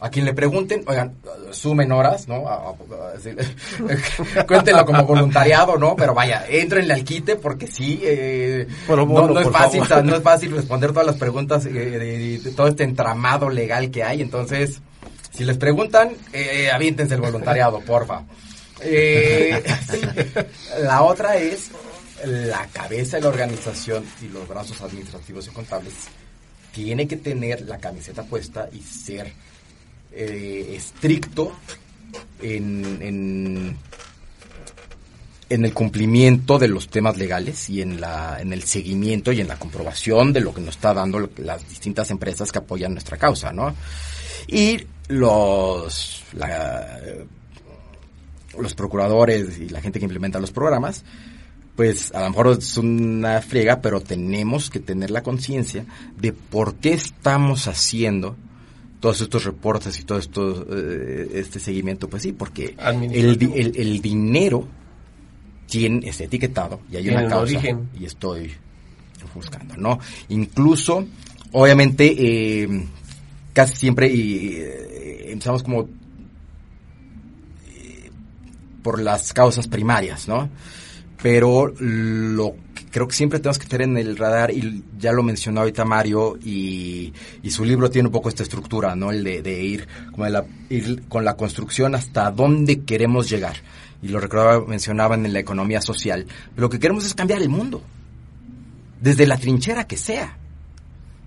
A quien le pregunten, oigan, sumen horas, ¿no? A- a- a- así, Cuéntenlo como voluntariado, ¿no? Pero vaya, entrenle al quite porque sí, eh, no, es fácil, favor. no es fácil responder todas las preguntas eh, de, de todo este entramado legal que hay. Entonces, si les preguntan, eh, aviéntense el voluntariado, porfa. Eh, la otra es la cabeza de la organización y los brazos administrativos y contables tiene que tener la camiseta puesta y ser eh, estricto en, en, en el cumplimiento de los temas legales y en, la, en el seguimiento y en la comprobación de lo que nos está dando las distintas empresas que apoyan nuestra causa, ¿no? Y los, la- los procuradores y la gente que implementa los programas, pues a lo mejor es una friega, pero tenemos que tener la conciencia de por qué estamos haciendo todos estos reportes y todo esto, eh, este seguimiento, pues sí, porque el, el, el dinero tiene, está etiquetado y hay una un causa origen. y estoy buscando, ¿no? Incluso, obviamente, eh, casi siempre y, eh, empezamos como eh, por las causas primarias, ¿no? Pero lo que creo que siempre tenemos que tener en el radar, y ya lo mencionó ahorita Mario, y, y su libro tiene un poco esta estructura, ¿no? El de, ir, como de la, ir con la construcción hasta dónde queremos llegar. Y lo recordaba, mencionaban en la economía social. Lo que queremos es cambiar el mundo. Desde la trinchera que sea.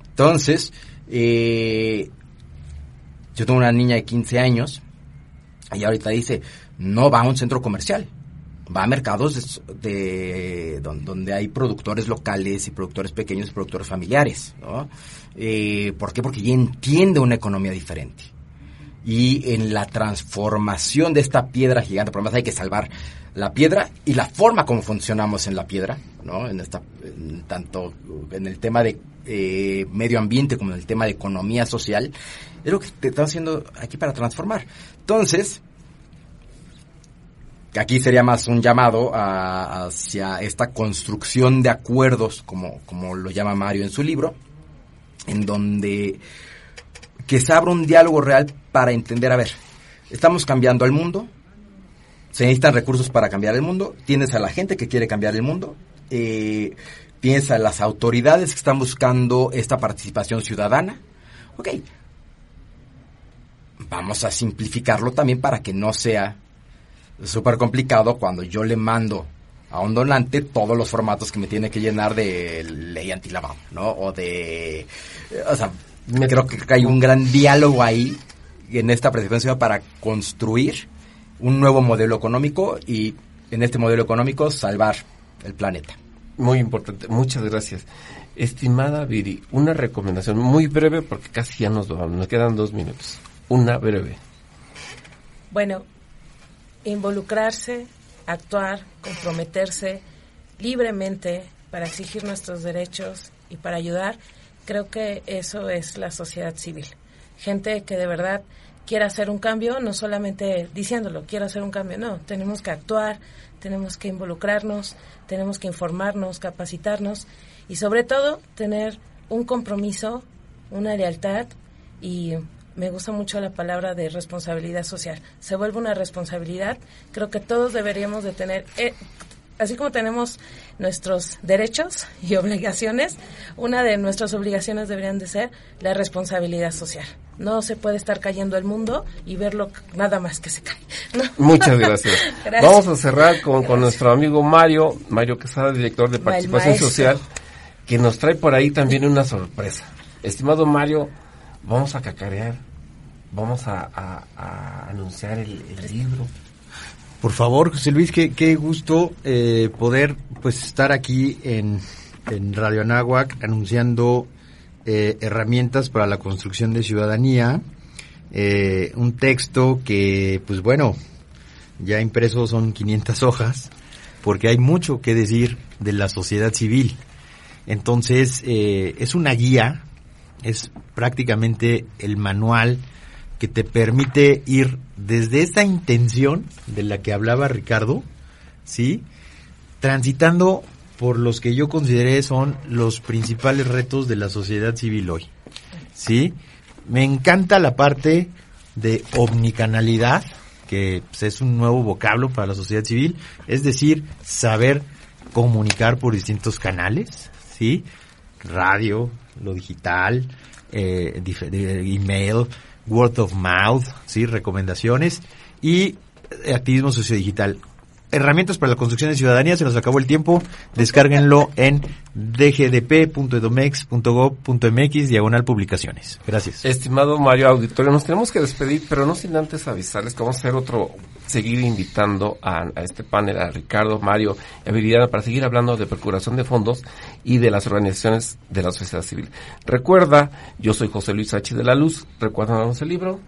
Entonces, eh, yo tengo una niña de 15 años y ahorita dice, no va a un centro comercial, va a mercados de, de- don- donde hay productores locales y productores pequeños y productores familiares, ¿no? Eh, ¿Por qué? Porque ella entiende una economía diferente. Y en la transformación de esta piedra gigante, por lo menos hay que salvar la piedra y la forma como funcionamos en la piedra, ¿no? En esta, tanto en el tema de eh, medio ambiente como en el tema de economía social, es lo que te estamos haciendo aquí para transformar. Entonces, aquí sería más un llamado hacia esta construcción de acuerdos, como, como lo llama Mario en su libro, en donde que se abra un diálogo real para entender, a ver, estamos cambiando al mundo, se necesitan recursos para cambiar el mundo, tienes a la gente que quiere cambiar el mundo, eh, tienes a las autoridades que están buscando esta participación ciudadana, ok, vamos a simplificarlo también para que no sea súper complicado cuando yo le mando a un donante todos los formatos que me tiene que llenar de ley antilavado, ¿no? O de... O sea, me creo que hay un gran diálogo ahí en esta presentación para construir un nuevo modelo económico y en este modelo económico salvar el planeta. Muy importante, muchas gracias. Estimada Viri, una recomendación muy breve porque casi ya nos vamos, nos quedan dos minutos. Una breve. Bueno, involucrarse, actuar, comprometerse libremente para exigir nuestros derechos y para ayudar, creo que eso es la sociedad civil. Gente que de verdad quiera hacer un cambio, no solamente diciéndolo, quiero hacer un cambio, no, tenemos que actuar, tenemos que involucrarnos, tenemos que informarnos, capacitarnos y sobre todo tener un compromiso, una lealtad y me gusta mucho la palabra de responsabilidad social. Se vuelve una responsabilidad. Creo que todos deberíamos de tener, eh, así como tenemos nuestros derechos y obligaciones, una de nuestras obligaciones deberían de ser la responsabilidad social. No se puede estar cayendo el mundo y verlo nada más que se cae. ¿no? Muchas gracias. Gracias. Vamos a cerrar con, con nuestro amigo Mario, Mario Quesada, director de Participación. Social, que nos trae por ahí también una sorpresa. Estimado Mario, vamos a cacarear, vamos a, a- a anunciar el, el libro. Por favor, José Luis, qué, qué gusto eh, poder pues estar aquí en, en Radio Anáhuac anunciando eh, herramientas para la construcción de ciudadanía. Eh, un texto que, pues bueno, ya impreso son 500 hojas, porque hay mucho que decir de la sociedad civil. Entonces, eh, es una guía, es prácticamente el manual que te permite ir desde esa intención de la que hablaba Ricardo, ¿sí? Transitando por los que yo consideré son los principales retos de la sociedad civil hoy, ¿sí? Me encanta la parte de omnicanalidad, que pues, es un nuevo vocablo para la sociedad civil, es decir, saber comunicar por distintos canales, ¿sí? Radio, lo digital, eh, email, word of mouth, ¿sí? Recomendaciones y eh, activismo sociodigital. Herramientas para la construcción de ciudadanía, se nos acabó el tiempo, descárguenlo en dgdp.edomex.gov.mx, diagonal publicaciones. Gracias. Estimado Mario Auditorio, nos tenemos que despedir, pero no sin antes avisarles que vamos a hacer otro, seguir invitando a, a este panel a Ricardo, Mario y a Viridiana para seguir hablando de procuración de fondos y de las organizaciones de la sociedad civil. Recuerda, yo soy José Luis H. de la Luz, recuérdanos el libro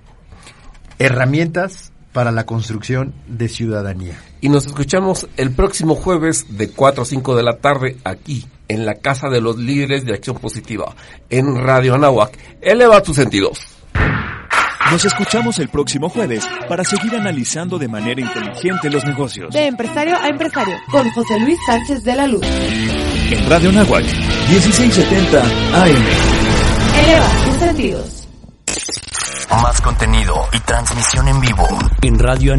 Herramientas para la construcción de ciudadanía. y nos escuchamos el próximo jueves de 4 a 5 de la tarde aquí en la Casa de los Líderes de Acción Positiva en Radio Anáhuac. Eleva tus sentidos. Nos escuchamos el próximo jueves para seguir analizando de manera inteligente los negocios. De empresario a empresario, con José Luis Sánchez de la Luz. En Radio Nahuac, 1670 AM. Eleva tus sentidos. Más contenido y transmisión en vivo en Radio